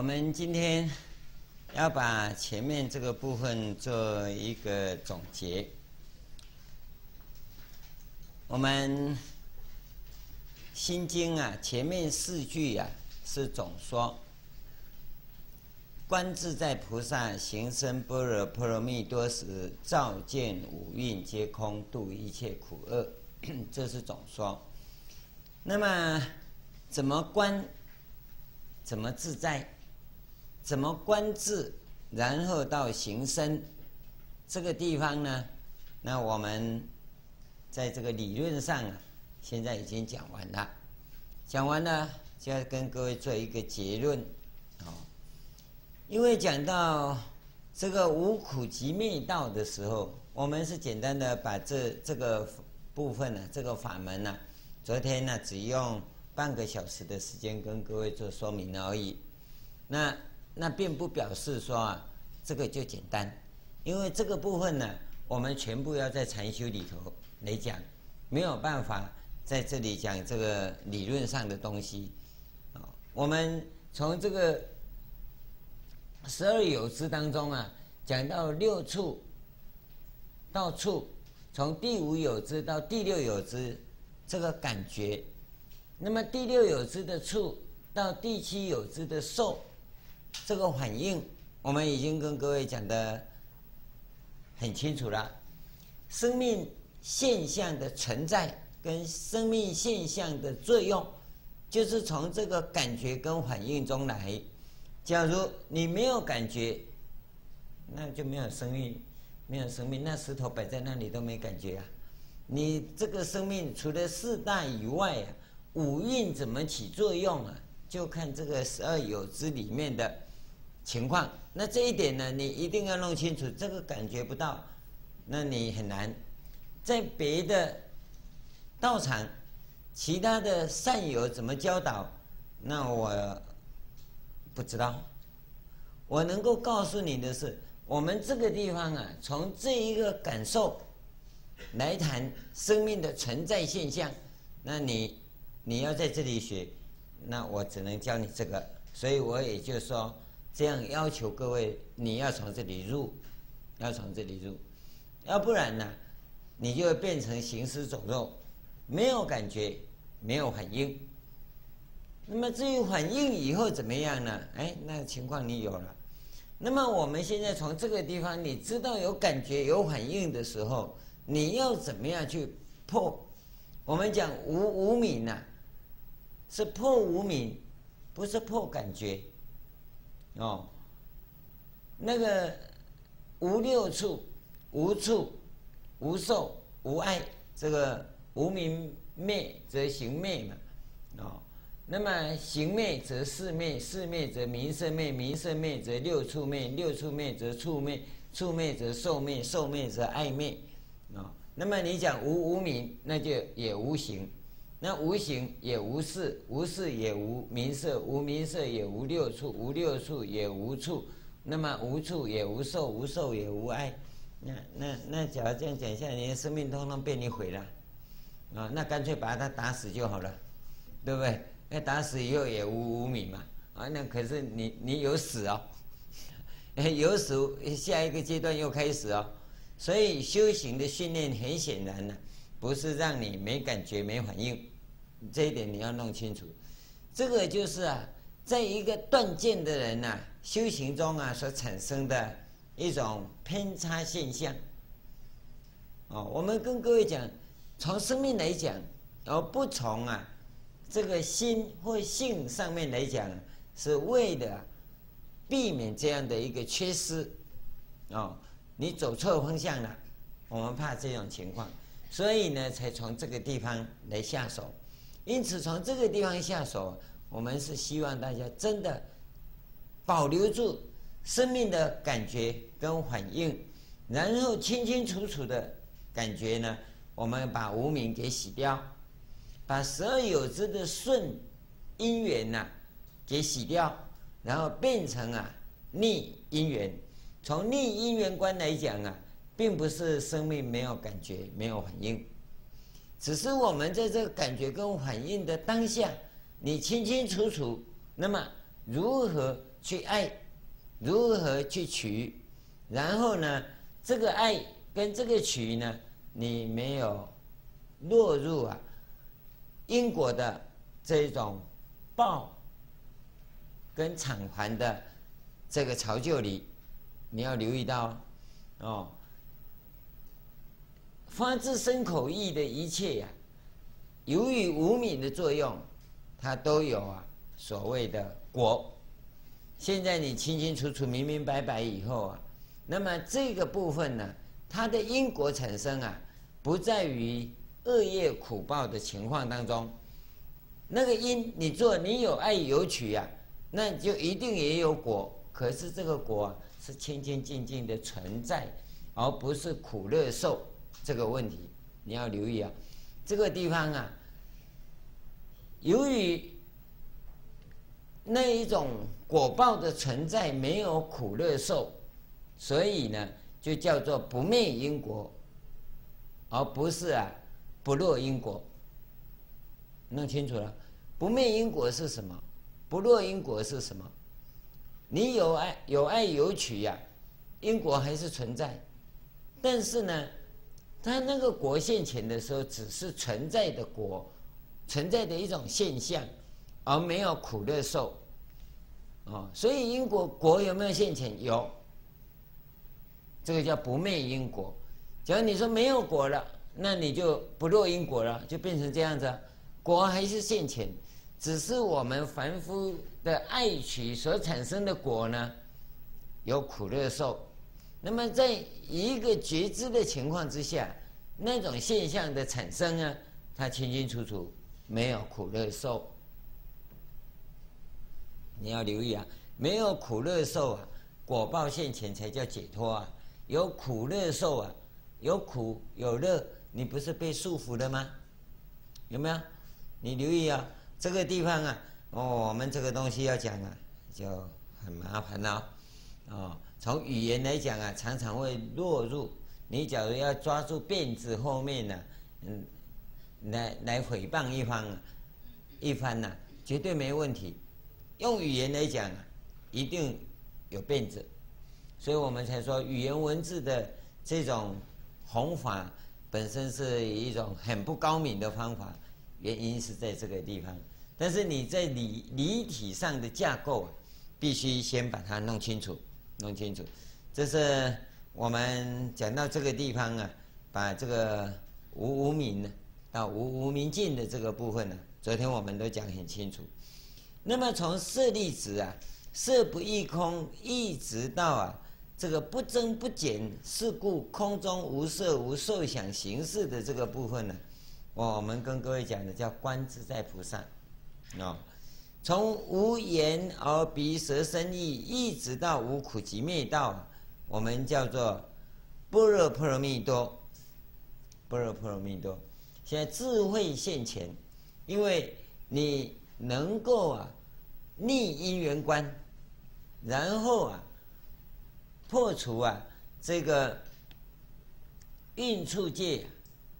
我们今天要把前面这个部分做一个总结。我们《心经》啊，前面四句啊是总说：“观自在菩萨行深般若波罗蜜多时，照见五蕴皆空，度一切苦厄。”这是总说。那么怎么观？怎么自在？怎么观智？然后到行深这个地方呢？那我们在这个理论上啊，现在已经讲完了。讲完了，就要跟各位做一个结论。哦，因为讲到这个无苦集灭道的时候，我们是简单的把这这个部分呢、这个法门呢、昨天呢只用。半个小时的时间跟各位做说明而已，那那并不表示说啊，这个就简单，因为这个部分呢，我们全部要在禅修里头来讲，没有办法在这里讲这个理论上的东西啊。我们从这个十二有支当中啊，讲到六处到处，从第五有支到第六有支，这个感觉。那么第六有支的触到第七有支的受，这个反应我们已经跟各位讲得很清楚了。生命现象的存在跟生命现象的作用，就是从这个感觉跟反应中来。假如你没有感觉，那就没有生命，没有生命，那石头摆在那里都没感觉啊。你这个生命除了四大以外啊。五蕴怎么起作用啊？就看这个十二有支里面的情况。那这一点呢，你一定要弄清楚。这个感觉不到，那你很难。在别的道场，其他的善友怎么教导，那我不知道。我能够告诉你的是，我们这个地方啊，从这一个感受来谈生命的存在现象，那你。你要在这里学，那我只能教你这个，所以我也就说这样要求各位，你要从这里入，要从这里入，要不然呢，你就会变成行尸走肉，没有感觉，没有反应。那么至于反应以后怎么样呢？哎，那情况你有了。那么我们现在从这个地方，你知道有感觉、有反应的时候，你要怎么样去破？我们讲无无明呢。是破无明，不是破感觉，哦。那个无六处、无处、无受、无爱，这个无明灭则行灭嘛，哦。那么行灭则四灭，四灭则名色灭，名色灭则六处灭，六处灭则触灭，触灭则受灭，受灭则爱灭，啊。那么你讲无无明，那就也无形。那无形也无识，无识也无名色，无名色也无六处，无六处也无处，那么无处也无受，无受也无爱。那那那，假如这样讲下，你的生命通通被你毁了啊！那干脆把他打死就好了，对不对？那打死以后也无无名嘛啊！那可是你你有死哦，有死，下一个阶段又开始哦。所以修行的训练很显然呢，不是让你没感觉、没反应。这一点你要弄清楚，这个就是啊，在一个断见的人呐、啊，修行中啊所产生的一种偏差现象。哦，我们跟各位讲，从生命来讲，而不从啊这个心或性上面来讲，是为了避免这样的一个缺失。哦，你走错方向了，我们怕这种情况，所以呢，才从这个地方来下手。因此，从这个地方下手，我们是希望大家真的保留住生命的感觉跟反应，然后清清楚楚的感觉呢，我们把无明给洗掉，把十二有支的顺因缘呐给洗掉，然后变成啊逆因缘。从逆因缘观来讲啊，并不是生命没有感觉、没有反应。只是我们在这个感觉跟反应的当下，你清清楚楚，那么如何去爱，如何去取，然后呢，这个爱跟这个取呢，你没有落入啊因果的这种报跟偿还的这个巢臼里，你要留意到哦，发自身口意的一切呀、由于无明的作用，它都有啊所谓的果。现在你清清楚楚、明明白白以后啊，那么这个部分呢，它的因果产生啊，不在于恶业苦报的情况当中。那个因你做，你有爱有取呀、啊，那就一定也有果。可是这个果啊，是清清净净的存在，而不是苦乐受这个问题。你要留意啊，这个地方啊，由于那一种。果报的存在没有苦乐受，所以呢，就叫做不灭因果，而不是啊不落因果。弄清楚了，不灭因果是什么？不落因果是什么？你有爱有爱有取呀、因果还是存在，但是呢，它那个果现前的时候，只是存在的果，存在的一种现象，而没有苦乐受。哦，所以因果果有没有现前？有，这个叫不灭因果。假如你说没有果了，那你就不落因果了，就变成这样子，果还是现前，只是我们凡夫的爱取所产生的果呢，有苦乐受。那么在一个觉知的情况之下，那种现象的产生呢，它清清楚楚，没有苦乐受。你要留意啊，没有苦乐受啊，果报现前才叫解脱啊。有苦乐受啊，有苦有乐，你不是被束缚了吗？有没有？你留意啊，这个地方啊，哦，我们这个东西要讲啊，就很麻烦了。哦，从语言来讲啊，常常会落入你假如要抓住辫子后面呢、嗯，来来诽谤一方啊，一番呢、啊，绝对没问题。用语言来讲啊，一定有辫子，所以我们才说语言文字的这种弘法本身是一种很不高明的方法，原因是在这个地方。但是你在理理体上的架构，啊必须先把它弄清楚，弄清楚。这是我们讲到这个地方啊，把这个无无明呢到无无明尽的这个部分呢，昨天我们都讲很清楚。那么从色粒子啊，色不异空，一直到啊这个不增不减，是故空中无色无受想行识的这个部分呢，我们跟各位讲的叫观自在菩萨，哦，从无眼耳鼻舌身意，一直到无苦集灭道，我们叫做般若波罗蜜多，般若波罗蜜多。现在智慧现前，因为你。能够啊逆因缘观，然后啊破除啊这个蕴处界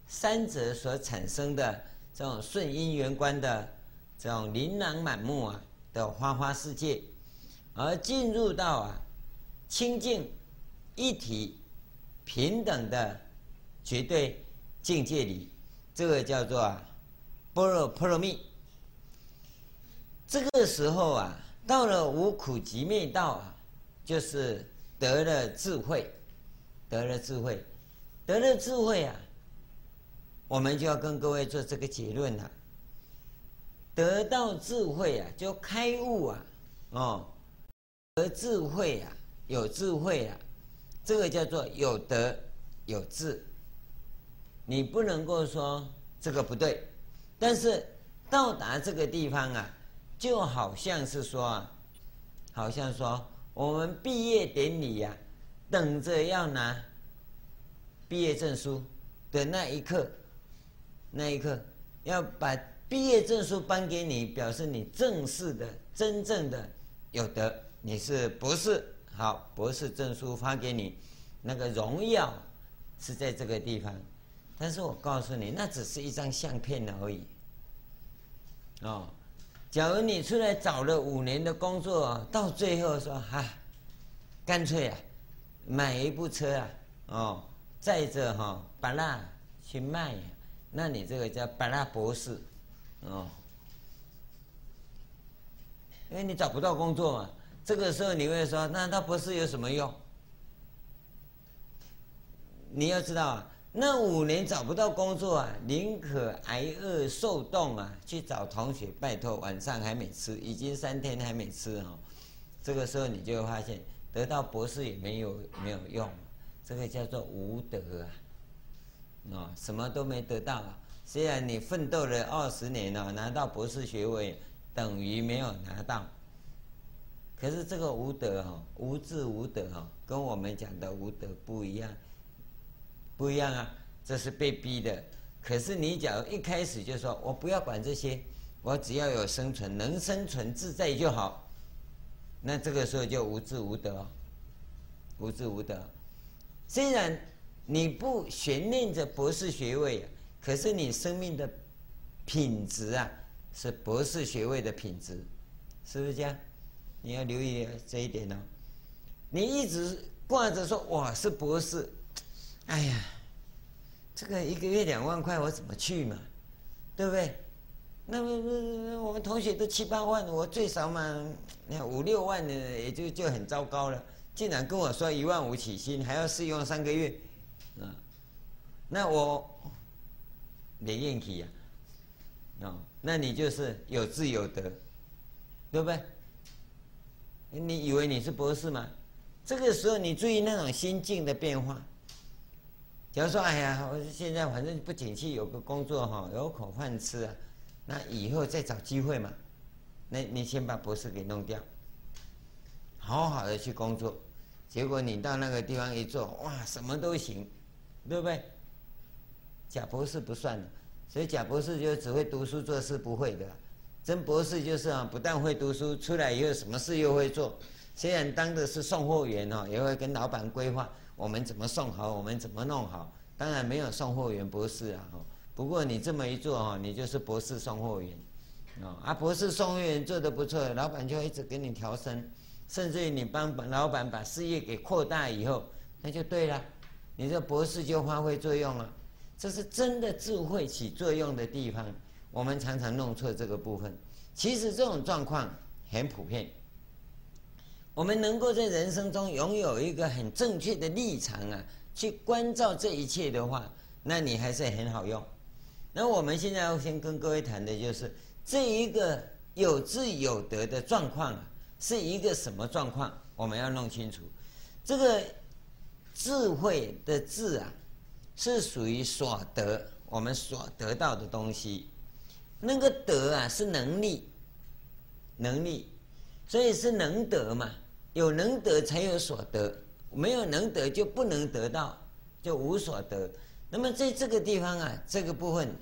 三者所产生的这种顺因缘观的这种琳琅满目啊的花花世界，而进入到啊清净一体平等的绝对境界里，这个叫做啊般若波罗蜜。这个时候啊，到了无苦集灭道啊，就是得了智慧，得了智慧，得了智慧啊，我们就要跟各位做这个结论了。得到智慧啊，就开悟啊，哦，得智慧啊，有智慧啊，这个叫做有德有智。你不能够说这个不对，但是到达这个地方啊。就好像是说啊，好像说我们毕业典礼呀、啊，等着要拿毕业证书的那一刻，那一刻要把毕业证书颁给你，表示你正式的、真正的有德，你是博士，好，博士证书发给你，那个荣耀是在这个地方。但是我告诉你，那只是一张相片而已，哦。假如你出来找了五年的工作，到最后说哈，干脆啊，买一部车啊，哦，载着哈巴拉去卖，那你这个叫巴拉博士，哦，因为你找不到工作嘛。这个时候你会说，那他博士有什么用？你要知道啊。那五年找不到工作啊，宁可挨饿受冻啊，去找同学拜托，晚上还没吃，已经三天还没吃哦。这个时候你就会发现，得到博士也没有没有用，这个叫做无德啊，哦，什么都没得到啊。虽然你奋斗了二十年了，拿到博士学位，等于没有拿到。可是这个无德哈，无智无德哈，跟我们讲的无德不一样。不一样啊，这是被逼的。可是你假如一开始就说，我不要管这些，我只要有生存，能生存自在就好。那这个时候就无智无德，无智无德。虽然你不悬念着博士学位，可是你生命的品质啊，是博士学位的品质，是不是这样？你要留意这一点哦。你一直挂着说，我是博士。哎呀，这个一个月两万块，我怎么去嘛？对不对？那么我们同学都七八万，我最少嘛，你看五六万的也就就很糟糕了。竟然跟我说一万五起薪，还要试用三个月，啊，那我没运气呀，哦，那你就是有智有德，对不对？你以为你是博士吗？这个时候你注意那种心境的变化。假如说，哎呀，我现在反正不景气，有个工作哈，有口饭吃啊，那以后再找机会嘛。那你先把博士给弄掉，好好的去工作。结果你到那个地方一做，哇，什么都行，对不对？假博士不算的，所以假博士就只会读书做事不会的，真博士就是啊，不但会读书，出来以后什么事又会做。虽然当的是送货员哦，也会跟老板规划。我们怎么送好？我们怎么弄好？当然没有送货员博士啊！不过你这么一做哈，你就是博士送货员，啊，博士送货员做得不错，老板就一直给你调升，甚至于你帮老板把事业给扩大以后，那就对了，你这博士就发挥作用了。这是真的智慧起作用的地方，我们常常弄错这个部分。其实这种状况很普遍。我们能够在人生中拥有一个很正确的立场啊，去关照这一切的话，那你还是很好用。那我们现在要先跟各位谈的就是这一个有智有德的状况啊，是一个什么状况？我们要弄清楚。这个智慧的智啊，是属于所得，我们所得到的东西。那个德啊，是能力，能力，所以是能得嘛。有能得才有所得，没有能得就不能得到，就无所得。那么在这个地方啊，这个部分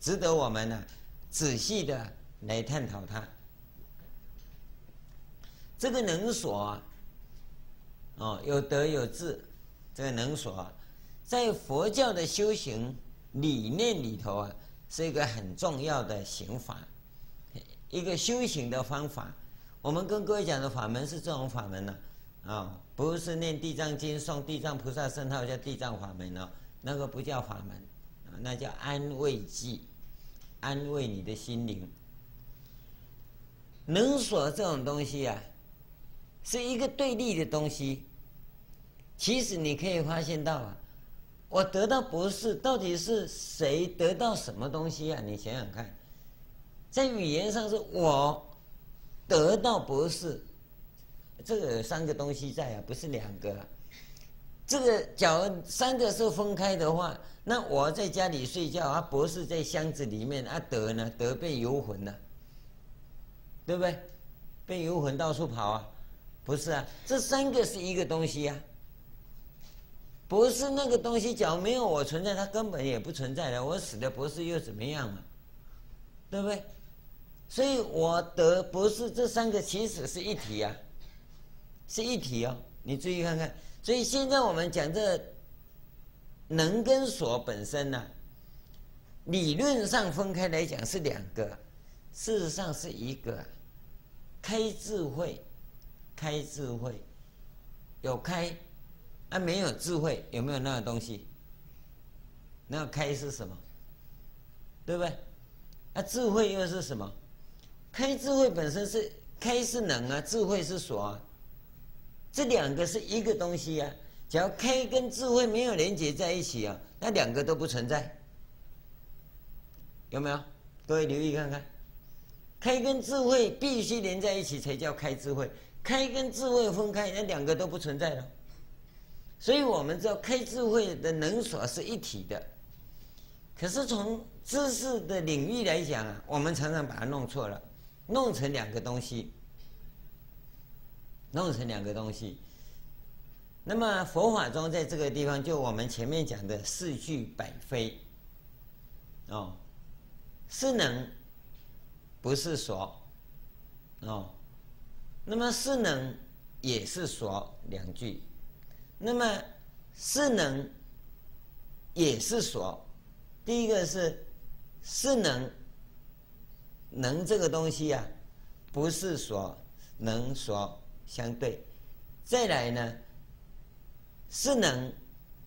值得我们呢、仔细的来探讨它。这个能所啊，哦，有德有智，这个能所，在佛教的修行理念里头啊，是一个很重要的行法，一个修行的方法。我们跟各位讲的法门是这种法门呢，啊，不是念地藏经、诵地藏菩萨圣号叫地藏法门哦，那个不叫法门，那叫安慰剂，安慰你的心灵。能所这种东西啊，是一个对立的东西。其实你可以发现到啊，我得到博士，到底是谁得到什么东西啊？你想想看，在语言上是我。得到博士，这个有三个东西在啊，不是两个。这个假如三个是分开的话，那我在家里睡觉啊，博士在箱子里面啊，德呢？德被游魂了，对不对？被游魂到处跑啊？不是啊，这三个是一个东西啊。不是那个东西，假如没有我存在，它根本也不存在的。我死了，博士又怎么样嘛？对不对？所以，我得博士这三个其实是一体啊，是一体哦。你注意看看。所以现在我们讲这能跟所本身呢、理论上分开来讲是两个，事实上是一个开智慧，开智慧，有开，啊没有智慧，有没有那个东西？那开是什么？对不对？啊，智慧又是什么？开智慧本身是开是能啊，智慧是所啊，这两个是一个东西啊。只要开跟智慧没有连接在一起啊，那两个都不存在，有没有？各位留意看看，开跟智慧必须连在一起才叫开智慧，开跟智慧分开，那两个都不存在了。所以我们知道开智慧的能所是一体的，可是从知识的领域来讲啊，我们常常把它弄错了，弄成两个东西，弄成两个东西。那么佛法中，在这个地方，就我们前面讲的四句百非，哦，是能，不是所，哦，那么是能也是所两句，那么是能也是所，第一个是是能，能这个东西啊，不是所，能所相对，再来呢？是能，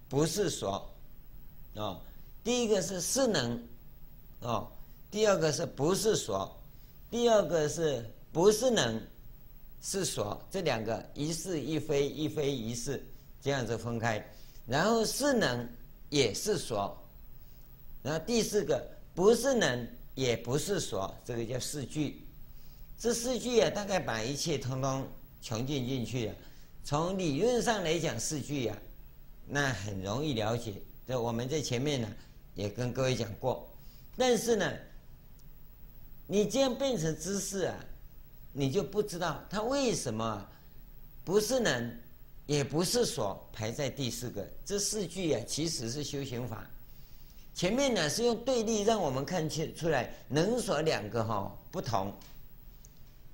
不是所，哦，第一个是是能，哦，第二个是不是所，第二个是不是能，是所，这两个一是一非，一非一是，这样子分开，然后是能也是所，然后第四个不是能也不是所，这个叫四句，这四句啊，大概把一切通通穷尽进去了。从理论上来讲，四句呀，那很容易了解。这我们在前面呢也跟各位讲过。但是呢，你这样变成知识啊，你就不知道它为什么不是能，也不是所排在第四个。这四句啊，其实是修行法。前面呢是用对立让我们看清出来能所两个哈不同。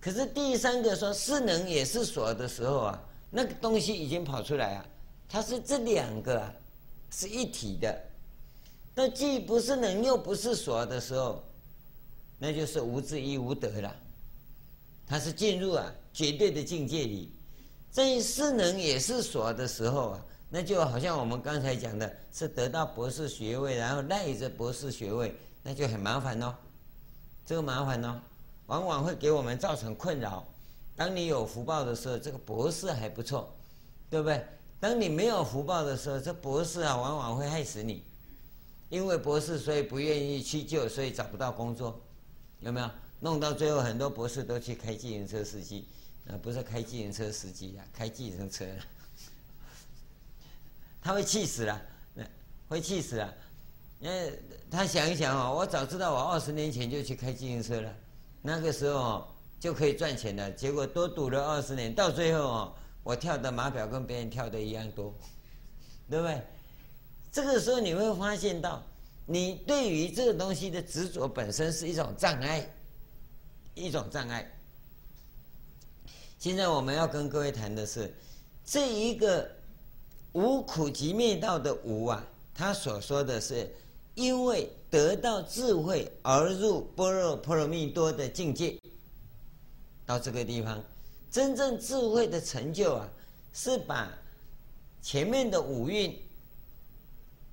可是第三个说是能也是所的时候啊。那个东西已经跑出来啊，它是这两个啊，是一体的。那既不是能又不是所的时候，那就是无智亦无得了。它是进入啊绝对的境界里，在是能也是所的时候啊，那就好像我们刚才讲的，是得到博士学位，然后赖着博士学位，那就很麻烦哦。这个麻烦哦，往往会给我们造成困扰。当你有福报的时候，这个博士还不错，对不对？当你没有福报的时候，这博士啊，往往会害死你。因为博士，所以不愿意去救，所以找不到工作，有没有？弄到最后，很多博士都去开计程车司机，啊，不是开计程车司机啊，开计程车，他会气死了，会气死了。那他想一想哦，我早知道，我二十年前就去开计程车了，那个时候。就可以赚钱了，结果多赌了二十年，到最后哦，我跳的马表跟别人跳的一样多，对不对？这个时候你会发现到，你对于这个东西的执着本身是一种障碍，一种障碍。现在我们要跟各位谈的是，这一个无苦集灭道的无啊，他所说的是，因为得到智慧而入般若波罗蜜多的境界。到这个地方，真正智慧的成就啊，是把前面的五蕴、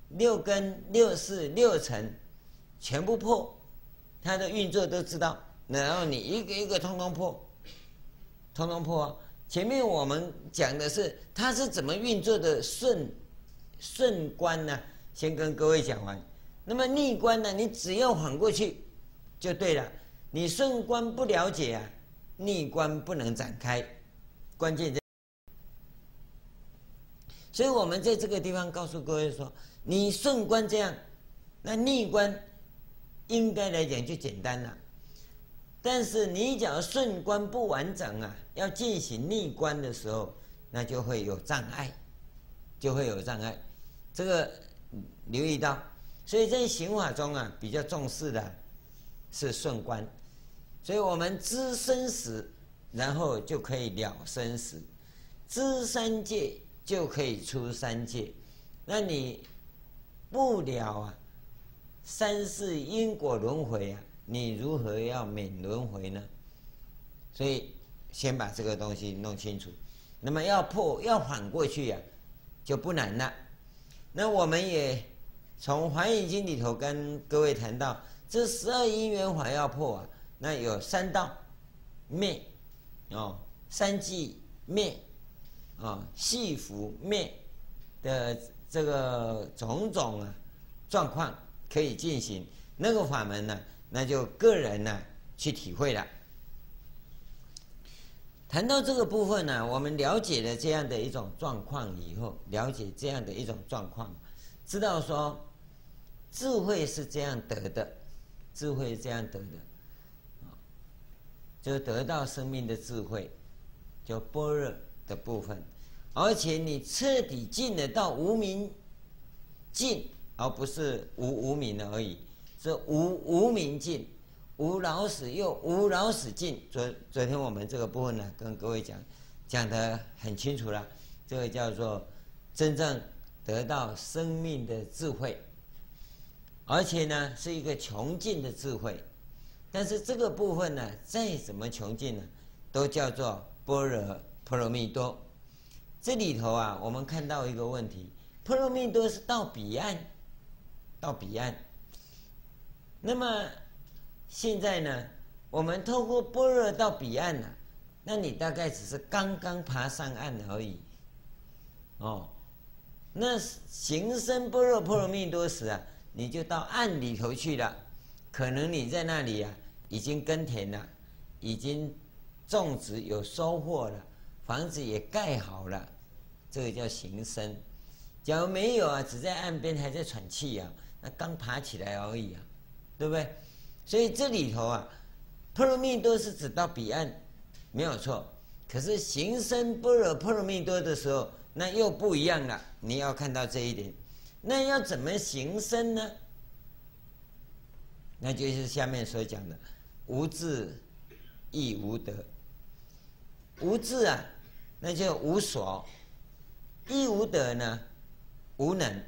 六根、六识、六尘全部破，它的运作都知道，然后你一个一个通通破，通通破。前面我们讲的是它是怎么运作的顺顺观呢？先跟各位讲完。那么逆观呢？你只要缓过去就对了。你顺观不了解啊。逆观不能展开，关键在，所以我们在这个地方告诉各位说：你顺观这样，那逆观应该来讲就简单了。但是你假如顺观不完整啊，要进行逆观的时候，那就会有障碍，就会有障碍。这个留意到，所以在行法中啊，比较重视的是顺观。所以我们知生死，然后就可以了生死；知三界就可以出三界。那你不了啊，三世因果轮回啊，你如何要免轮回呢？所以先把这个东西弄清楚。那么要破要反过去呀、啊，就不难了。那我们也从《华严经》里头跟各位谈到，这十二因缘法要破啊，那有三道灭哦，三际灭啊，系缚灭的这个种种啊状况可以进行。那个法门呢，那就个人呢去体会了。谈到这个部分呢，我们了解了这样的一种状况以后，了解这样的一种状况，知道说智慧是这样得的，智慧是这样得的，就得到生命的智慧，就般若的部分，而且你彻底进得到无明尽，而不是无无明而已，这无无明尽。无老死又无老死尽。昨昨天我们这个部分呢，跟各位讲讲得很清楚了。这个叫做真正得到生命的智慧，而且呢是一个穷尽的智慧。但是这个部分呢，再怎么穷尽呢，都叫做般若波罗蜜多。这里头啊，我们看到一个问题：波罗蜜多是到彼岸，到彼岸。那么。现在呢，我们透过般若到彼岸了，那你大概只是刚刚爬上岸而已，哦，那行深般若波罗蜜多时啊，你就到岸里头去了，可能你在那里啊，已经耕田了，已经种植有收获了，房子也盖好了，这个叫行深。假如没有啊，只在岸边还在喘气啊，那刚爬起来而已啊，对不对？所以这里头啊，波罗蜜多是指到彼岸，没有错。可是行深般若波罗蜜多的时候，那又不一样了。你要看到这一点，那要怎么行深呢？那就是下面所讲的无智亦无得。无智啊，那就无所；亦无得呢，无能。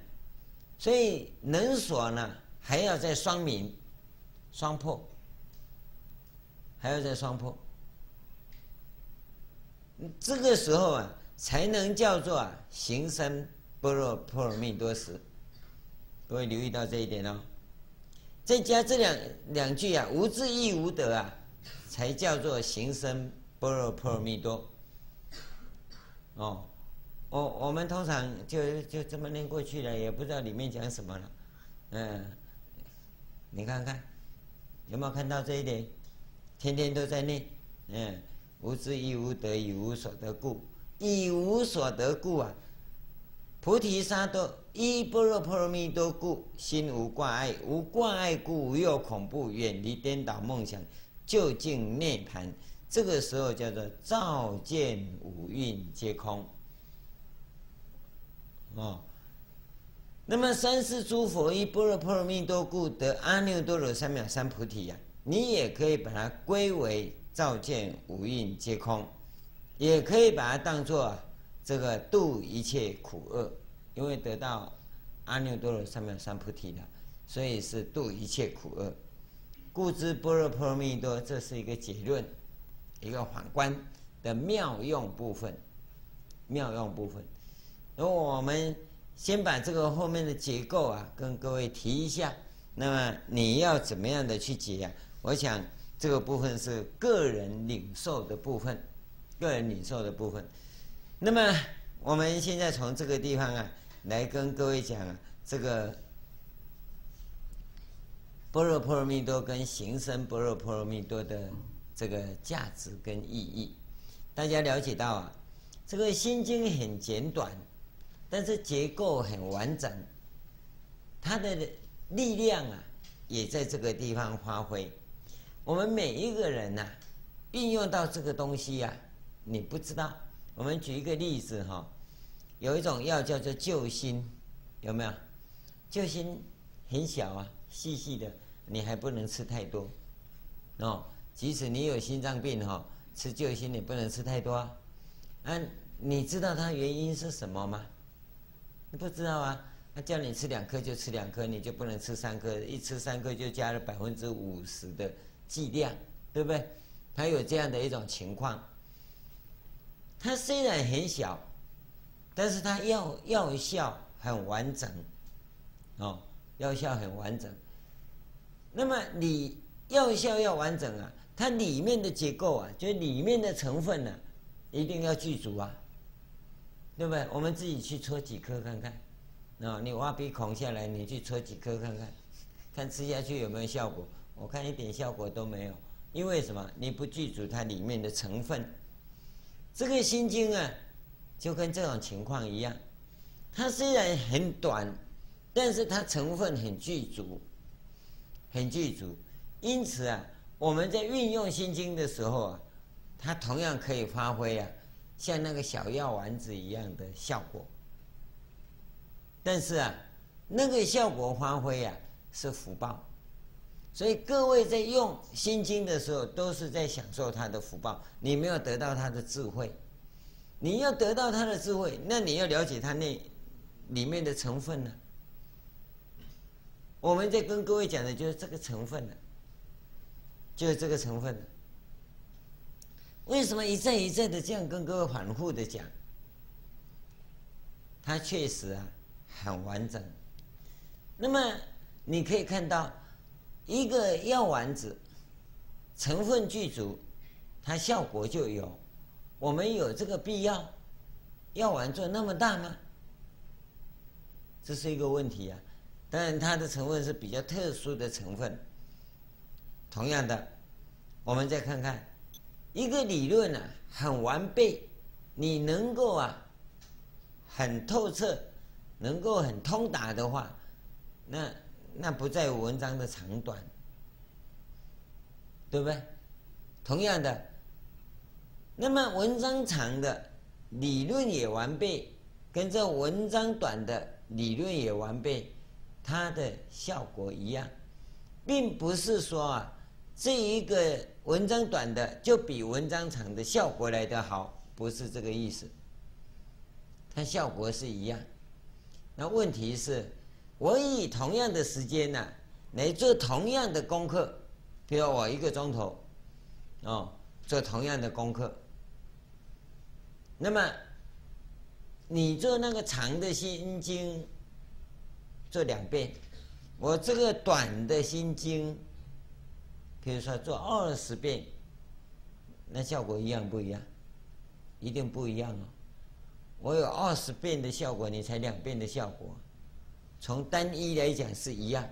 所以能所呢，还要在双明。双破，还要在双破，这个时候啊，才能叫做啊行深般若波罗蜜多时。各位留意到这一点哦。再加这两两句啊，无智亦无德啊，才叫做行深般若波罗蜜多。哦，我我们通常就就这么念过去了，也不知道里面讲什么了。嗯，你看看。有没有看到这一点？天天都在念，嗯，无智亦无得，以无所得故，以无所得故啊，菩提萨埵依般若波罗蜜多故，心无挂碍，无挂碍故，无有恐怖，远离颠倒梦想，究竟涅槃。这个时候叫做照见五蕴皆空。哦。那么三世诸佛依般若波罗蜜多故得阿耨多罗三藐三菩提呀、你也可以把它归为照见五蕴皆空，也可以把它当作这个度一切苦厄，因为得到阿耨多罗三藐三菩提的，所以是度一切苦厄。故知般若波罗蜜多，这是一个结论，一个反观的妙用部分，妙用部分。而我们。先把这个后面的结构啊，跟各位提一下。那么你要怎么样的去解啊？我想这个部分是个人领受的部分，个人领受的部分。那么我们现在从这个地方啊，来跟各位讲啊，这个般若波罗蜜多跟行深般若波罗蜜多的这个价值跟意义。大家了解到啊，这个心经很简短。但是结构很完整，它的力量啊，也在这个地方发挥。我们每一个人呐、运用到这个东西、啊，你不知道。我们举一个例子哈，有一种药叫做救心，有没有？救心很小啊，细细的，你还不能吃太多哦。即使你有心脏病哈，吃救心你不能吃太多啊。你知道它原因是什么吗？不知道啊，他叫你吃两颗就吃两颗，你就不能吃三颗，一吃三颗就加了百分之五十的剂量，对不对？他有这样的一种情况。它虽然很小，但是它药药效很完整，哦，药效很完整。那么你药效要完整啊，它里面的结构啊，就里面的成分呢、一定要具足啊，对不对？我们自己去搓几颗看看，啊、你挖鼻孔下来，你去搓几颗看看，看吃下去有没有效果？我看一点效果都没有，因为什么？你不具足它里面的成分。这个心经啊，就跟这种情况一样，它虽然很短，但是它成分很具足，很具足。因此啊，我们在运用心经的时候啊，它同样可以发挥啊，像那个小药丸子一样的效果。但是啊，那个效果发挥啊，是福报。所以各位在用心经的时候，都是在享受它的福报。你没有得到它的智慧，你要得到它的智慧，那你要了解它那里面的成分呢？我们在跟各位讲的就是这个成分呢，就是这个成分。为什么一再一再的这样跟各位反复的讲？它确实啊很完整。那么你可以看到。一个药丸子，成分具足，它效果就有。我们有这个必要，药丸做那么大吗？这是一个问题啊。当然，它的成分是比较特殊的成分。同样的，我们再看看一个理论啊，很完备，你能够啊，很透彻，能够很通达的话，那。那不在乎文章的长短，对不对？同样的，那么文章长的理论也完备，跟这文章短的理论也完备，它的效果一样，并不是说啊，这一个文章短的就比文章长的效果来得好，不是这个意思。它效果是一样，那问题是。我以同样的时间呢、来做同样的功课，比如我一个钟头，哦，做同样的功课。那么，你做那个长的心经，做两遍；我这个短的心经，比如说做二十遍，那效果一样不一样？一定不一样哦。我有二十遍的效果，你才两遍的效果。从单一来讲是一样，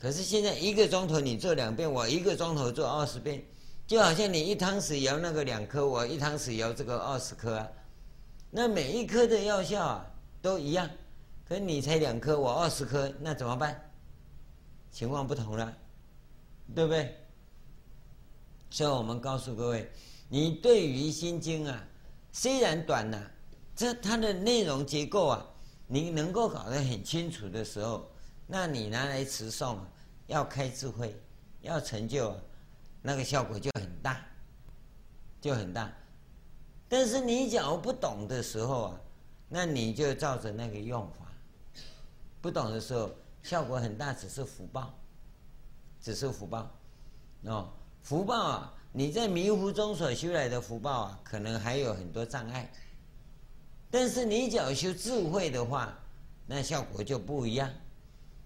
可是现在一个钟头你做两遍，我一个钟头做二十遍，就好像你一汤匙摇那个两颗，我一汤匙摇这个二十颗啊，那每一颗的药效啊都一样，可你才两颗，我二十颗，那怎么办？情况不同了，对不对？所以我们告诉各位，你对于心经啊，虽然短呐、这它的内容结构啊。你能够搞得很清楚的时候，那你拿来持诵，要开智慧，要成就，那个效果就很大，就很大。但是你假如不懂的时候啊，那你就照着那个用法。不懂的时候，效果很大，只是福报，只是福报。哦，福报啊，你在迷糊中所修来的福报啊，可能还有很多障碍。但是你只要修智慧的话，那效果就不一样。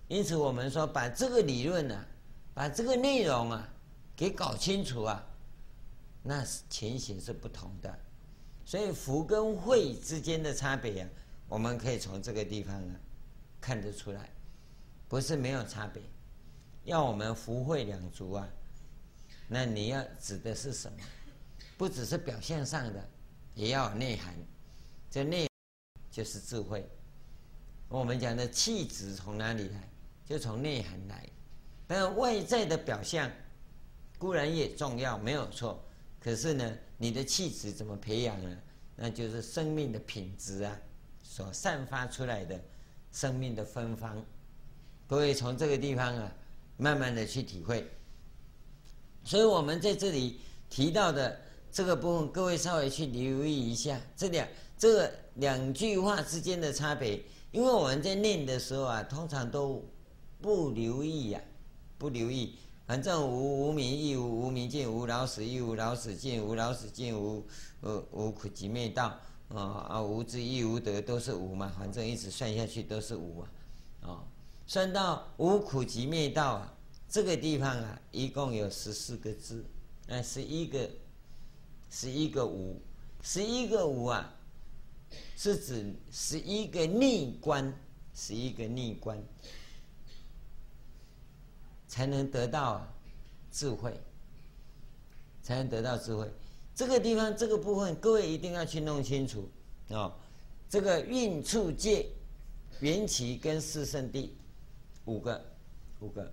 因此我们说，把这个理论啊，把这个内容啊，给搞清楚啊，那情形是不同的。所以福跟慧之间的差别啊，我们可以从这个地方啊看得出来，不是没有差别。要我们福慧两足啊，那你要指的是什么？不只是表象上的，也要有内涵。这内就是智慧。我们讲的气质从哪里来？就从内涵来。但外在的表象固然也重要，没有错。可是呢，你的气质怎么培养呢？那就是生命的品质啊，所散发出来的生命的芬芳。各位从这个地方啊，慢慢的去体会。所以我们在这里提到的这个部分，各位稍微去留意一下这两。这两句话之间的差别，因为我们在念的时候啊，通常都不留意呀、不留意。反正无无明亦无无明尽，无老死亦无老死尽，无老死尽无无无苦集灭道啊啊！无智亦无得，都是无嘛。反正一直算下去都是无啊，啊，算到无苦集灭道啊，这个地方啊，一共有十四个字，哎，十一个，十一个无，十一个无啊，是指十一个逆观，十一个逆观。才能得到智慧，才能得到智慧。这个地方这个部分，各位一定要去弄清楚哦。这个运处界、缘起跟四圣地，五个，五个。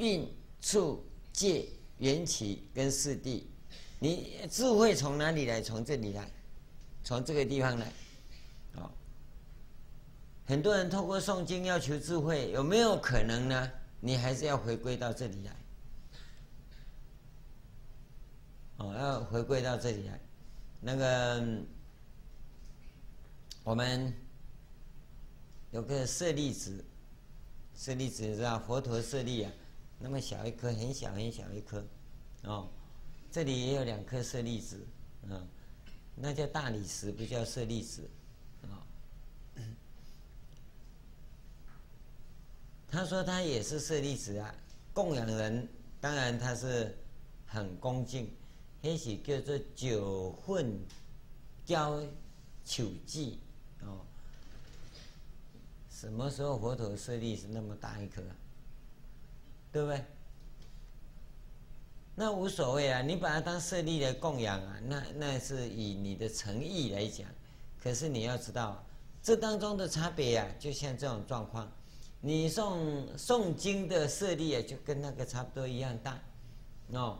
运处界、缘起跟四谛，你智慧从哪里来？从这里来，从这个地方来。哦，很多人透过诵经要求智慧，有没有可能呢？你还是要回归到这里来，哦，要回归到这里来。那个，我们有个舍利子，舍利子知道佛陀舍利啊，那么小一颗，很小很小一颗，哦，这里也有两颗舍利子，嗯，那叫大理石，不叫舍利子。哦 他说他也是舍利子啊，供养人当然他是很恭敬，也许叫做九份交求记哦。什么时候佛陀舍利是那么大一颗啊？对不对？那无所谓啊，你把它当舍利来供养啊，那那是以你的诚意来讲。可是你要知道，这当中的差别呀、啊，就像这种状况。你诵诵经的舍利啊，就跟那个差不多一样大，哦，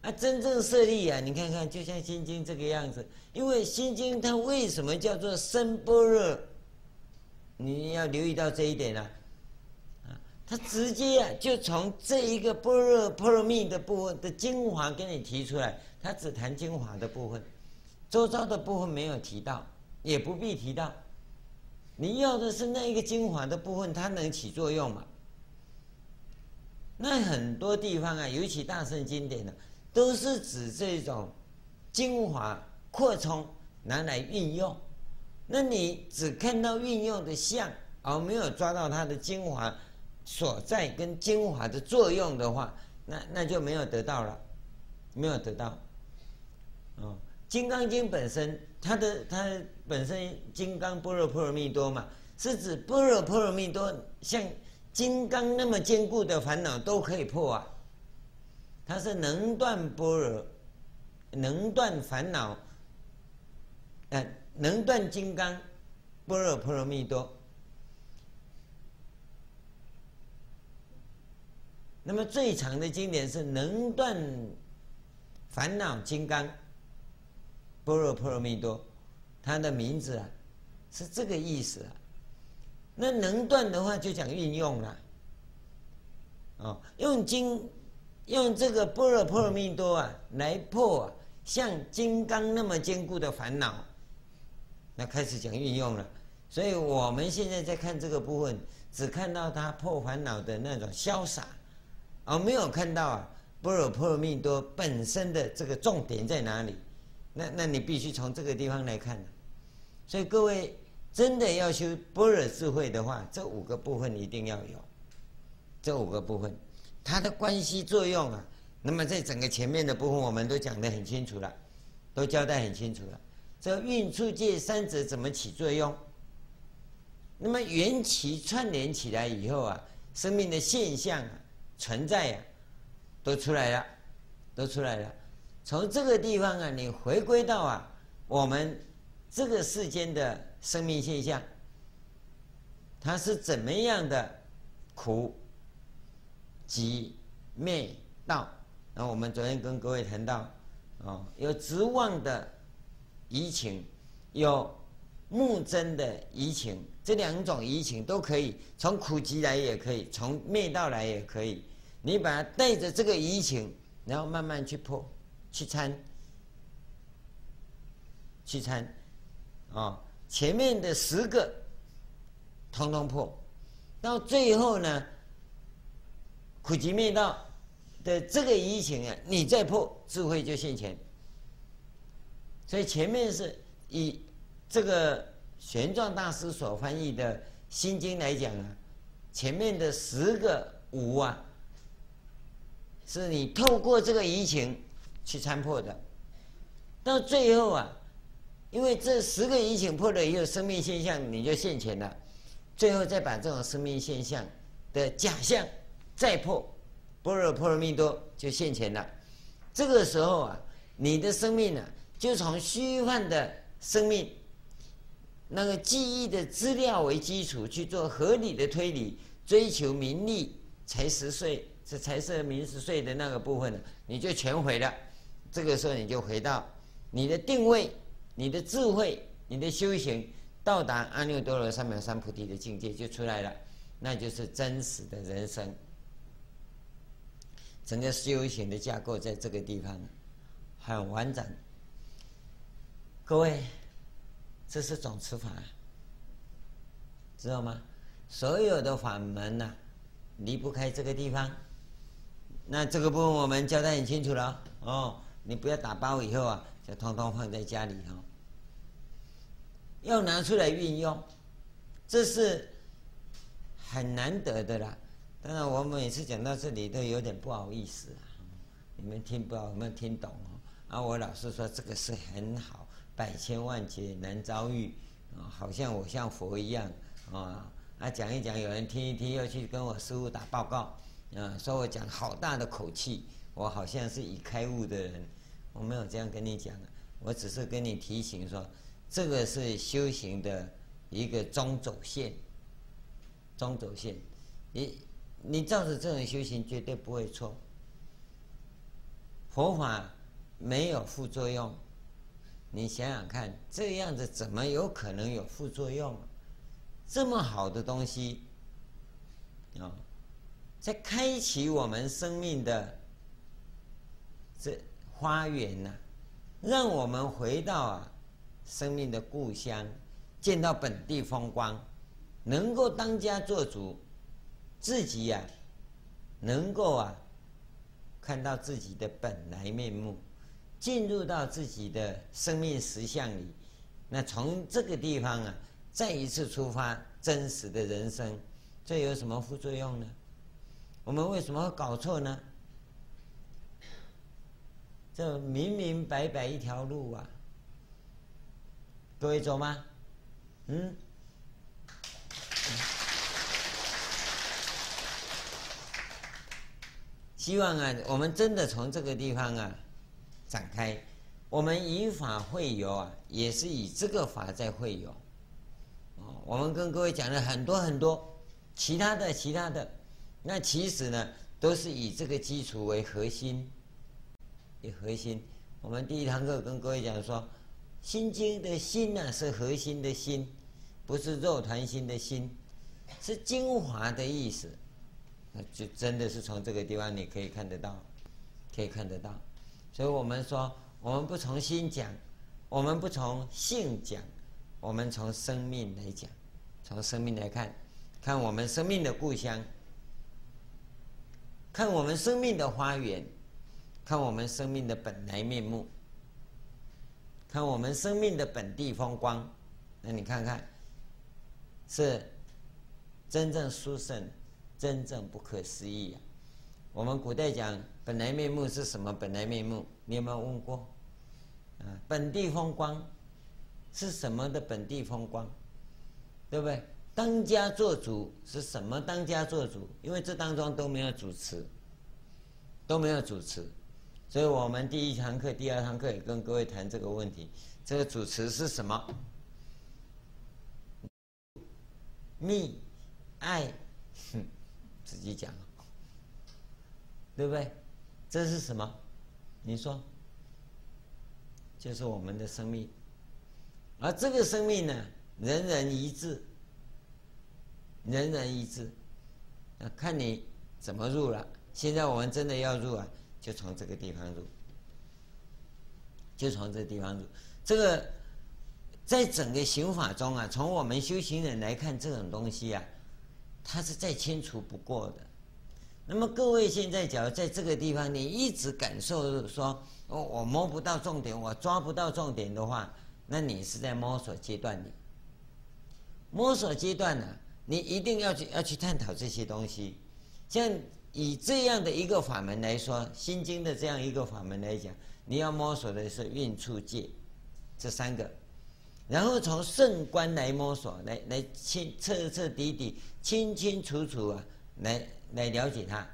啊，真正舍利啊，你看看，就像心经这个样子。因为心经它为什么叫做深般若？你要留意到这一点啊，他，直接啊，就从这一个般若波罗蜜的部分的精华给你提出来，他只谈精华的部分，周遭的部分没有提到，也不必提到。你要的是那一个精华的部分，它能起作用吗？那很多地方啊，尤其大乘经典的，都是指这种精华扩充拿来运用。那你只看到运用的相，而没有抓到它的精华所在跟精华的作用的话，那那就没有得到了，没有得到。哦，《金刚经》本身。它的它本身金刚般若波罗蜜多嘛，是指般若波罗蜜多像金刚那么坚固的烦恼都可以破啊。它是能断般若，能断烦恼，呃，能断金刚般若波罗蜜多。那么最长的经典是能断烦恼金刚。般若波罗蜜多，它的名字啊，是这个意思啊。那能断的话，就讲运用了。哦，用金，用这个般若波罗蜜多啊，来破啊，像金刚那么坚固的烦恼。那开始讲运用了。所以我们现在在看这个部分，只看到他破烦恼的那种潇洒，而没有看到啊，般若波罗蜜多本身的这个重点在哪里。那那你必须从这个地方来看，所以各位真的要修般若智慧的话，这五个部分一定要有，这五个部分它的关系作用啊。那么在整个前面的部分，我们都讲得很清楚了，都交代很清楚了。这蕴处界三者怎么起作用？那么缘起串联起来以后啊，生命的现象啊，存在呀、都出来了，都出来了。从这个地方啊，你回归到啊，我们这个世间的生命现象，它是怎么样的苦集灭道？那我们昨天跟各位谈到，哦，有执妄的疑情，有目真的疑情，这两种疑情都可以，从苦集来也可以，从灭道来也可以。你把它带着这个疑情，然后慢慢去破。去参，去参，啊，前面的十个通通破。到最后呢，苦集灭道的这个疑情啊，你再破，智慧就现前。所以前面是以这个玄奘大师所翻译的《心经》来讲啊，前面的十个无啊，是你透过这个疑情去参破的。到最后啊，因为这十个疑情破了以后，生命现象你就现前了。最后再把这种生命现象的假象再破，般若波罗蜜多就现前了。这个时候啊，你的生命呢、啊，就从虚幻的生命那个记忆的资料为基础去做合理的推理，追求名利财食睡，这财色名食睡的那个部分呢，你就全毁了。这个时候你就回到你的定位、你的智慧、你的修行。到达阿耨多罗三藐三菩提的境界就出来了，那就是真实的人生。整个修行的架构在这个地方很完整。各位，这是总持法，知道吗？所有的法门呐、离不开这个地方。那这个部分我们交代很清楚了哦，你不要打包以后啊，就通通放在家里头。要拿出来运用，这是很难得的啦。当然，我每次讲到这里都有点不好意思啊。你们听不有没有听懂哦？啊，我老是说这个是很好，百千万劫难遭遇啊，好像我像佛一样啊。啊，讲一讲，有人听一听，又去跟我师父打报告啊，说我讲好大的口气，我好像是已开悟的人。我没有这样跟你讲，我只是跟你提醒说。这个是修行的一个中轴线，中轴线，你你照着这种修行绝对不会错。佛法没有副作用，你想想看，这样子怎么有可能有副作用？这么好的东西，啊，在开启我们生命的这花园呢，让我们回到啊。生命的故乡，见到本地风光，能够当家做主，自己呀、能够啊，看到自己的本来面目，进入到自己的生命实相里，那从这个地方啊，再一次出发真实的人生，这有什么副作用呢？我们为什么会搞错呢？这明明白白一条路啊！各位走吗？嗯。希望啊，我们真的从这个地方啊展开。我们以法会友啊，也是以这个法在会友。哦，我们跟各位讲了很多很多其他的其他的，那其实呢，都是以这个基础为核心，以核心。我们第一堂课跟各位讲说。心经的心呢、是核心的心，不是肉团心的心，是精华的意思。那就真的是从这个地方你可以看得到，可以看得到。所以我们说，我们不从心讲，我们不从性讲，我们从生命来讲，从生命来看，看我们生命的故乡，看我们生命的花园，看我们生命的本来面目。看我们生命的本地风光，那你看看，是真正殊胜，真正不可思议啊！我们古代讲本来面目是什么？本来面目，你有没有问过？啊，本地风光是什么的本地风光？对不对？当家做主是什么？当家做主，因为这当中都没有主持，都没有主持。所以我们第一堂课、第二堂课也跟各位谈这个问题。这个主持是什么？密、爱，哼，自己讲，对不对？这是什么？你说，就是我们的生命。而这个生命呢，人人一致，人人一致。那看你怎么入了。现在我们真的要入啊！就从这个地方入，就从这个地方入。这个在整个刑法中啊，从我们修行人来看，这种东西啊，它是再清楚不过的。那么各位现在，假如在这个地方，你一直感受说，我我摸不到重点，我抓不到重点的话，那你是在摸索阶段里。摸索阶段呢、你一定要去要去探讨这些东西。像以这样的一个法门来说，《心经》的这样一个法门来讲，你要摸索的是运处界这三个。然后从顺观来摸索，来来清彻彻底底、清清楚楚啊，来来了解它，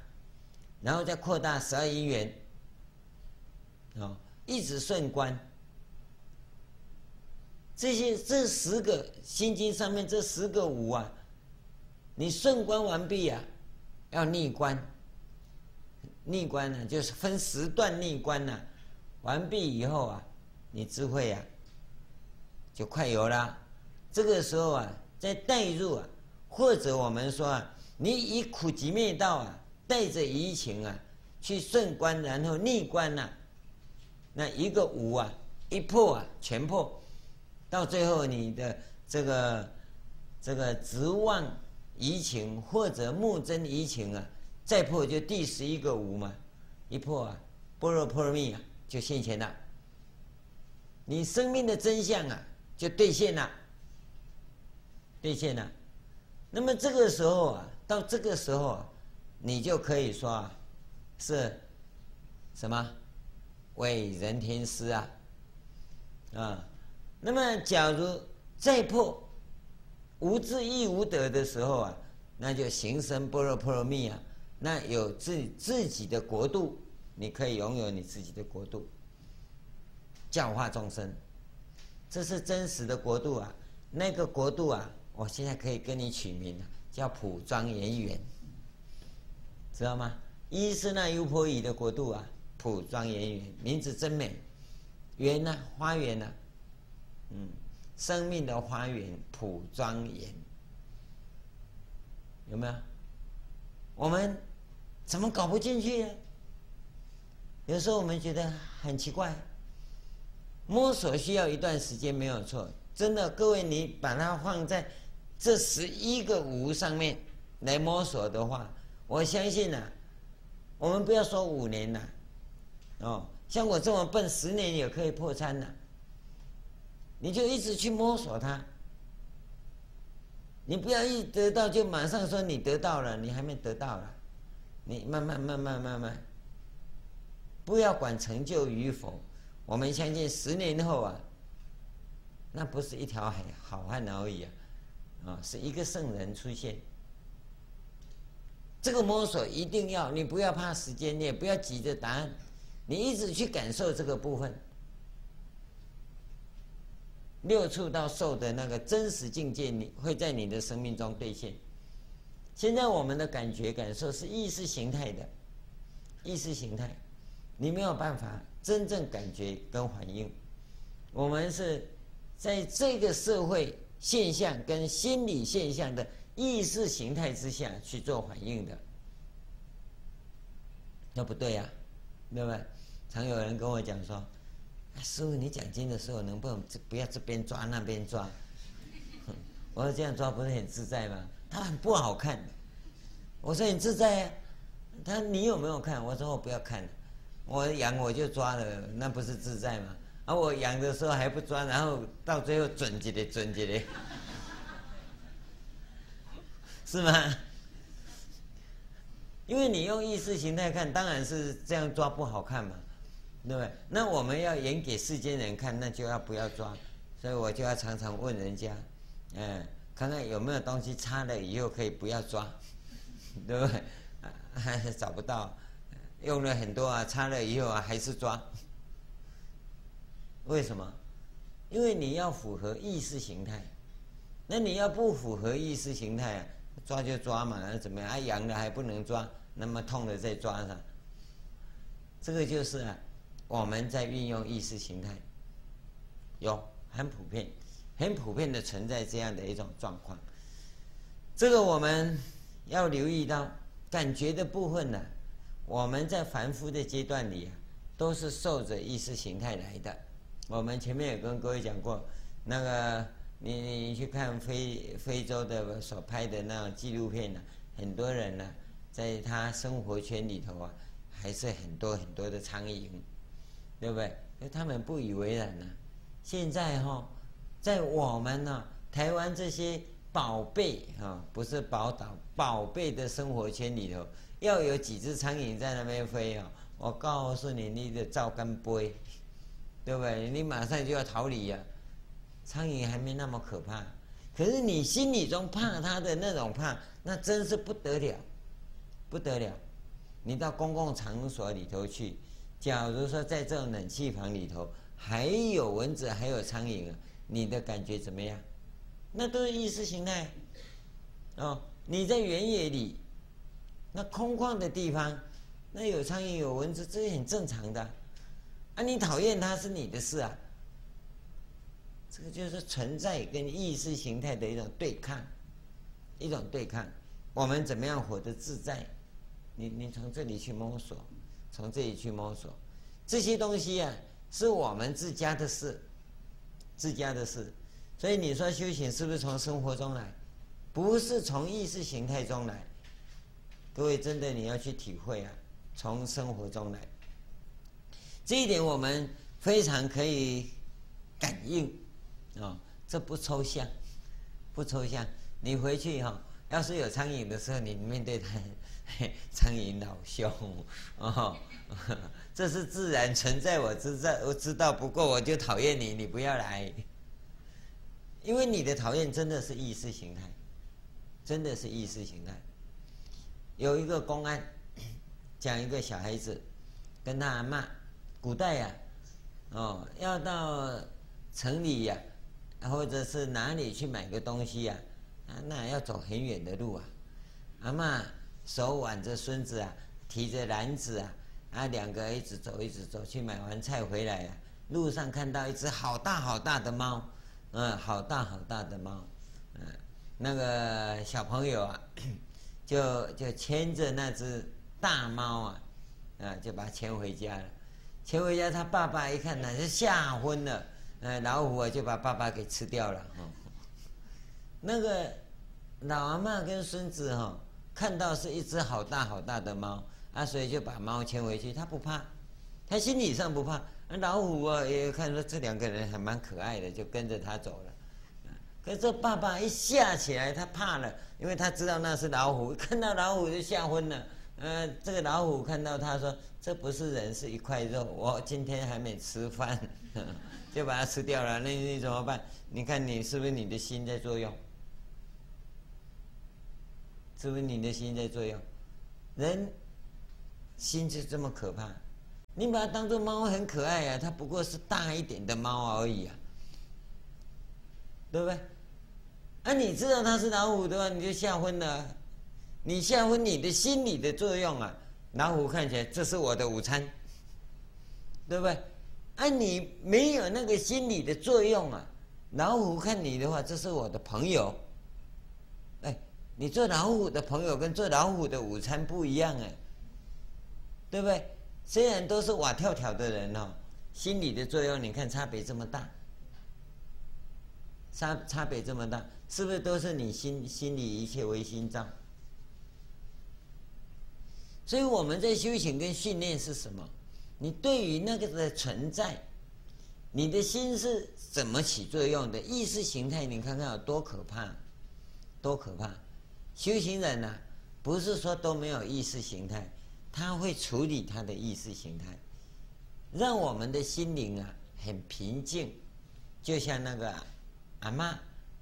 然后再扩大十二因缘，哦，一直顺观。这些这十个心经上面这十个五啊，你顺观完毕啊，要逆观。逆观呢，就是分时段逆观呢，完毕以后啊，你智慧啊。就快有了，这个时候啊，再带入啊，或者我们说啊，你以苦集灭道啊，带着疑情啊，去顺观，然后逆观呐、那一个无啊，一破啊，全破，到最后你的这个这个执妄疑情或者目真疑情啊，再破就第十一个无嘛，一破啊，般若波罗蜜啊，就现前了，你生命的真相啊。就兑现了，兑现了。那么这个时候啊，到这个时候啊，你就可以说啊，是什么为人天师啊啊。那么假如再破无智亦无德的时候啊，那就行深般若波罗蜜啊，那有自自己的国度，你可以拥有你自己的国度，教化众生。这是真实的国度啊，那个国度啊，我现在可以跟你取名了，叫普庄严园，知道吗？一是那优婆夷的国度啊，普庄严园，名字真美，园呢、花园呢、嗯，生命的花园，普庄严，有没有？我们怎么搞不进去啊？有时候我们觉得很奇怪。摸索需要一段时间，没有错。真的，各位，你把它放在这十一个无上面来摸索的话，我相信啊，我们不要说五年了，哦，像我这么笨，十年也可以破参了。你就一直去摸索它，你不要一得到就马上说你得到了，你还没得到了，你慢慢慢慢慢慢，不要管成就与否。我们相信十年后啊，那不是一条海好汉而已啊，啊，是一个圣人出现。这个摸索一定要，你不要怕时间，你也不要急着答案，你一直去感受这个部分，六触到受的那个真实境界，你会在你的生命中兑现。现在我们的感觉感受是意识形态的，意识形态，你没有办法。真正感觉跟反应，我们是在这个社会现象跟心理现象的意识形态之下去做反应的，那不对呀、啊，对不对？常有人跟我讲说：“师傅，你讲经的时候能不能不要这边抓那边抓？”我说：“这样抓不是很自在吗？”他很不好看。我说：“你自在啊。”他说：“你有没有看？”我说：“我不要看。”我痒我就抓了，那不是自在吗？而、啊、我痒的时候还不抓，然后到最后准起来，准起来，是吗？因为你用意识形态看，当然是这样抓不好看嘛，对不对？那我们要演给世间人看，那就要不要抓？所以我就要常常问人家，嗯，看看有没有东西擦了以后可以不要抓，对不对？找不到。用了很多啊，擦了以后啊，还是抓。为什么？因为你要符合意识形态。那你要不符合意识形态啊，抓就抓嘛，那怎么样？啊，痒了还不能抓，那么痛了再抓上。这个就是啊，我们在运用意识形态，有很普遍、很普遍的存在这样的一种状况。这个我们要留意到感觉的部分呢、我们在凡夫的阶段里啊，都是受着意识形态来的。我们前面也跟各位讲过，那个你你去看非非洲的所拍的那种纪录片呢、很多人呢、在他生活圈里头啊，还是很多很多的苍蝇，对不对？他们不以为然呢、现在哈、哦，在我们呢、台湾这些宝贝啊，不是宝岛，宝贝的生活圈里头，要有几只苍蝇在那边飞啊，我告诉你，你的照干杯，对不对？你马上就要逃离呀、啊。苍蝇还没那么可怕，可是你心里中怕它的那种怕，那真是不得了，不得了。你到公共场所里头去，假如说在这种冷气房里头。还有蚊子，还有苍蝇！你的感觉怎么样？那都是意识形态哦。你在原野里，那空旷的地方，那有苍蝇有蚊子，这是很正常的啊。你讨厌它是你的事啊。这个就是存在跟意识形态的一种对抗，一种对抗。我们怎么样活得自在？你你从这里去摸索，从这里去摸索这些东西啊。是我们自家的事，自家的事，所以你说修行是不是从生活中来？不是从意识形态中来。各位真的你要去体会啊，从生活中来。这一点我们非常可以感应啊、这不抽象，不抽象。你回去哈、哦，要是有苍蝇的时候，你面对它，苍蝇老兄哦。这是自然存在，我知道，我知道。不过我就讨厌你，你不要来，因为你的讨厌真的是意识形态，真的是意识形态。有一个公安，讲一个小孩子跟他阿嬷，古代呀、哦，要到城里呀、或者是哪里去买个东西呀、啊，啊，那要走很远的路啊。阿嬷手挽着孙子啊，提着篮子啊。啊，两个一直走，一直走，去买完菜回来、啊。路上看到一只好大好大的猫，嗯，好大好大的猫，嗯，那个小朋友啊，就就牵着那只大猫啊，啊，就把它牵回家了。牵回家，他爸爸一看，那是吓昏了。嗯，老虎啊，就把爸爸给吃掉了。哦，那个老阿妈跟孙子哈、哦，看到是一只好大好大的猫。啊，所以就把猫牵回去，他不怕，他心理上不怕。老虎啊，也看到这两个人还蛮可爱的，就跟着他走了。可是爸爸一吓起来，他怕了，因为他知道那是老虎，看到老虎就吓昏了。呃，这个老虎看到他说：“这不是人，是一块肉，我今天还没吃饭，就把它吃掉了。”那你怎么办？你看你是不是你的心在作用？是不是你的心在作用？人。心就这么可怕，你把它当做猫很可爱、啊，它不过是大一点的猫而已啊，对不对？啊，你知道它是老虎的话，你就吓昏了，你吓昏你的心理的作用啊。老虎看起来这是我的午餐，对不对？啊，你没有那个心理的作用啊。老虎看你的话，这是我的朋友。你做老虎的朋友跟做老虎的午餐不一样哎。对不对？虽然都是蛙跳跳的人哦，心理的作用你看差别这么大，差差别这么大，是不是都是你心心里一切为心造？所以我们在修行跟训练是什么？你对于那个的存在，你的心是怎么起作用的？意识形态，你看看有多可怕，多可怕！修行人呢、不是说都没有意识形态。他会处理他的意识形态，让我们的心灵啊很平静，就像那个阿嬷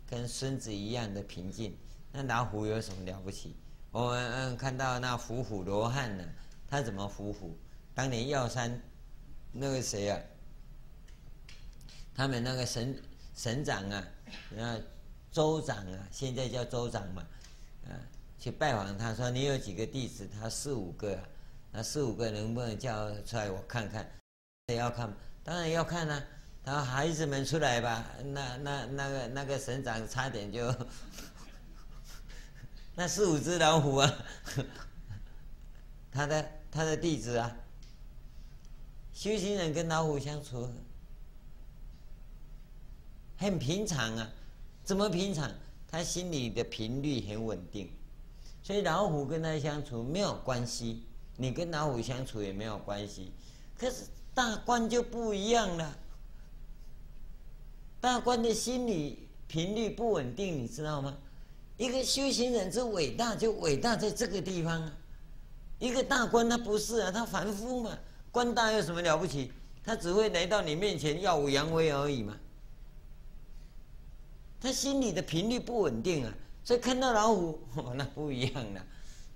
跟孙子一样的平静。那老虎有什么了不起？我们嗯看到那伏虎罗汉呢，他怎么伏虎？当年药山那个谁啊，他们那个省省长啊，那州长啊，现在叫州长嘛，啊，去拜访他说：“你有几个弟子？”他四五个啊。那四五个能不能叫出来我看看？谁要看？当然要看啊！他说孩子们出来吧。那那那个那个省长差点就，那四五只老虎啊，他的他的弟子啊，修行人跟老虎相处，很平常啊，怎么平常？他心里的频率很稳定，所以老虎跟他相处没有关系，你跟老虎相处也没有关系。可是大官就不一样了，大官的心理频率不稳定，你知道吗？一个修行人之伟大，就伟大在这个地方啊。一个大官他不是啊，他凡夫嘛，官大有什么了不起？他只会来到你面前耀武扬威而已嘛。他心里的频率不稳定啊，所以看到老虎，哦、那不一样了，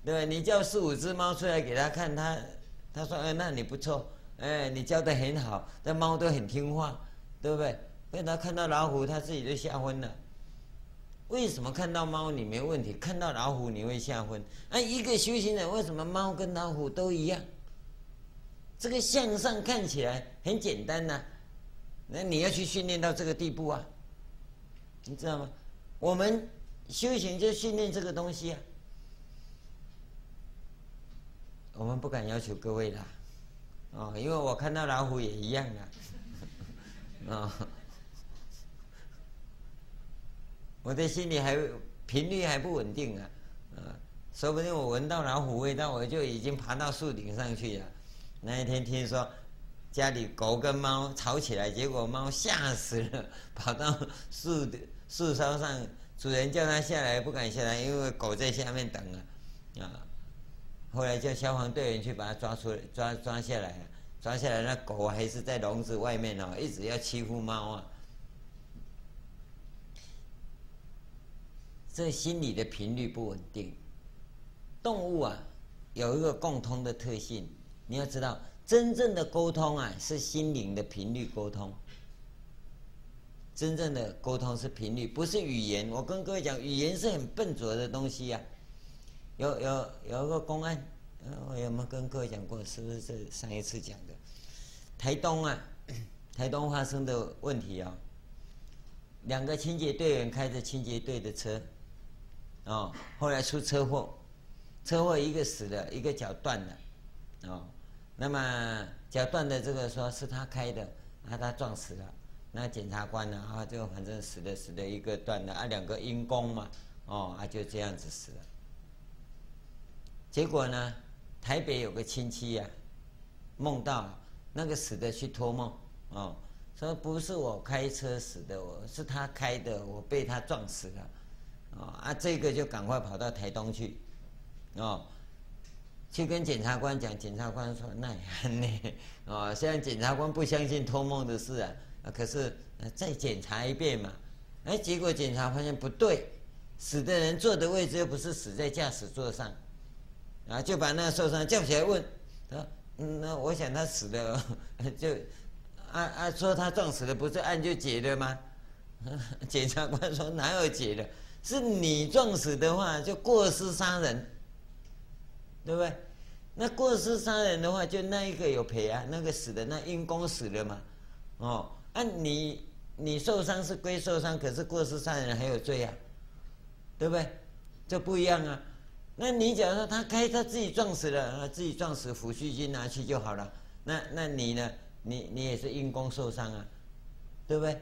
对吧？你叫四五只猫出来给他看，他他说：“哎，那你不错，哎，你教得很好，那猫都很听话，对不对？”所以他看到老虎，他自己就吓昏了。为什么看到猫你没问题，看到老虎你会吓昏？啊，一个修行人为什么猫跟老虎都一样？这个向上看起来很简单呐、那你要去训练到这个地步啊。你知道吗？我们修行就训练这个东西啊。我们不敢要求各位啦，哦，因为我看到老虎也一样啊，哦，我的心里还频率还不稳定啊，啊，说不定我闻到老虎味道，我就已经爬到树顶上去了。那一天听说。家里狗跟猫吵起来，结果猫吓死了，跑到树的树梢上，主人叫它下来，不敢下来，因为狗在下面等啊，啊，后来叫消防队员去把它抓出来，抓抓下来，抓下来，那狗还是在笼子外面哦，一直要欺负猫啊。这心理的频率不稳定，动物啊，有一个共通的特性，你要知道。真正的沟通啊，是心灵的频率沟通。真正的沟通是频率，不是语言。我跟各位讲，语言是很笨拙的东西呀、啊。有有有一个公安，我有没有跟各位讲过？是不是这上一次讲的？台东啊，台东发生的问题啊、两个清洁队员开着清洁队的车，哦，后来出车祸，车祸一个死了，一个脚断了，哦。那么脚断的这个说是他开的，啊他撞死了。那检察官呢？啊，就反正死的死的一个断了啊，两个因公嘛，哦啊就这样子死了。结果呢，台北有个亲戚呀、啊，梦到那个死的去托梦，哦，说不是我开车死的，我是他开的，我被他撞死了，哦啊这个就赶快跑到台东去，哦。去跟检察官讲，检察官说那也呢，哦，虽然检察官不相信托梦的事啊，可是再检查一遍嘛，哎，结果检查发现不对，死的人坐的位置又不是死在驾驶座上，啊，就把那个受伤叫起来问，说，嗯，那我想他死了，就，啊啊，说他撞死了，不是案就结了吗？检察官说哪有结的，是你撞死的话就过失杀人。对不对？那过失杀人的话，就那一个有赔啊，那个死的那因公死了嘛，哦，啊你你受伤是归受伤，可是过失杀人还有罪啊，对不对？这不一样啊。那你假如说他开他自己撞死了，啊自己撞死，抚恤金拿去就好了。那那你呢？你你也是因公受伤啊，对不对？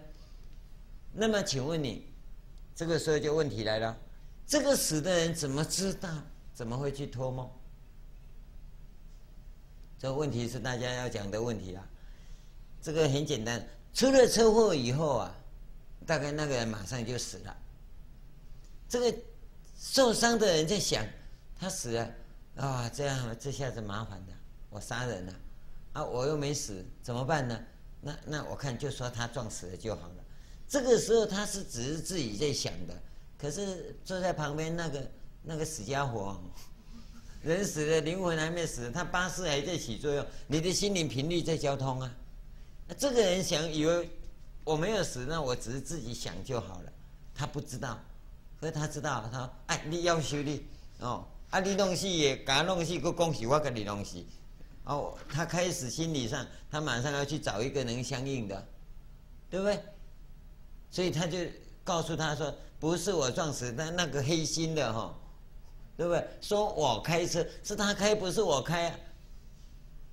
那么请问你，这个时候就问题来了，这个死的人怎么知道？怎么会去托梦？这个问题是大家要讲的问题啊，这个很简单，出了车祸以后啊，大概那个人马上就死了。这个受伤的人在想，他死了啊，这样这下子麻烦了，我杀人了，啊，我又没死，怎么办呢？那那我看就说他撞死了就好了。这个时候他是只是自己在想的，可是坐在旁边那个那个死家伙。人死了，灵魂还没死，他八识还在起作用。你的心灵频率在交通啊。那这个人想以为我没有死，那我只是自己想就好了。他不知道，可是他知道。他说：“哎，你要修理哦，啊，你弄死也，给弄死，个恭喜我给你弄死。”哦，他开始心理上，他马上要去找一个能相应的，对不对？所以他就告诉他说：“不是我撞死，但那个黑心的哈。”对不对？说我开车是他开，不是我开，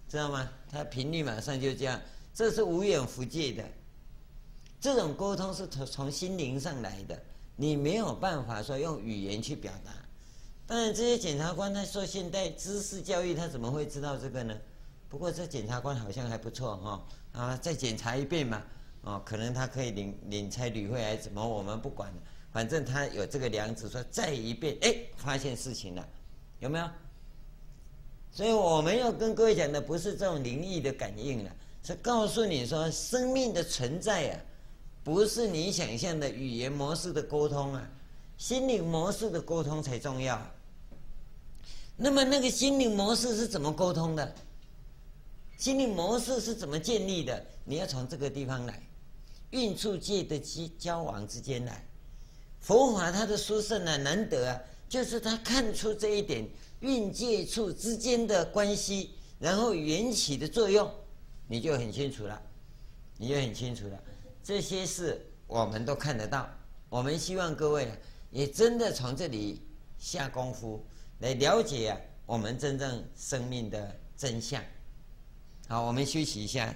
知道吗？他频率马上就这样，这是无远弗届的。这种沟通是从从心灵上来的，你没有办法说用语言去表达。当然，这些检察官他受现代知识教育，他怎么会知道这个呢？不过这检察官好像还不错哈、哦，啊，再检查一遍嘛，哦，可能他可以领领差旅费还是怎么，我们不管了，反正他有这个良知，说再一遍，哎，发现事情了，有没有？所以我们要跟各位讲的不是这种灵异的感应了，是告诉你说生命的存在啊，不是你想象的语言模式的沟通啊，心灵模式的沟通才重要。那么那个心灵模式是怎么沟通的？心灵模式是怎么建立的？你要从这个地方来，运处界的交交往之间来。佛法它的殊胜啊，难得啊，就是他看出这一点。蕴界处之间的关系，然后缘起的作用，你就很清楚了，你就很清楚了。这些事我们都看得到。我们希望各位也真的从这里下功夫来了解啊，我们真正生命的真相。好，我们休息一下。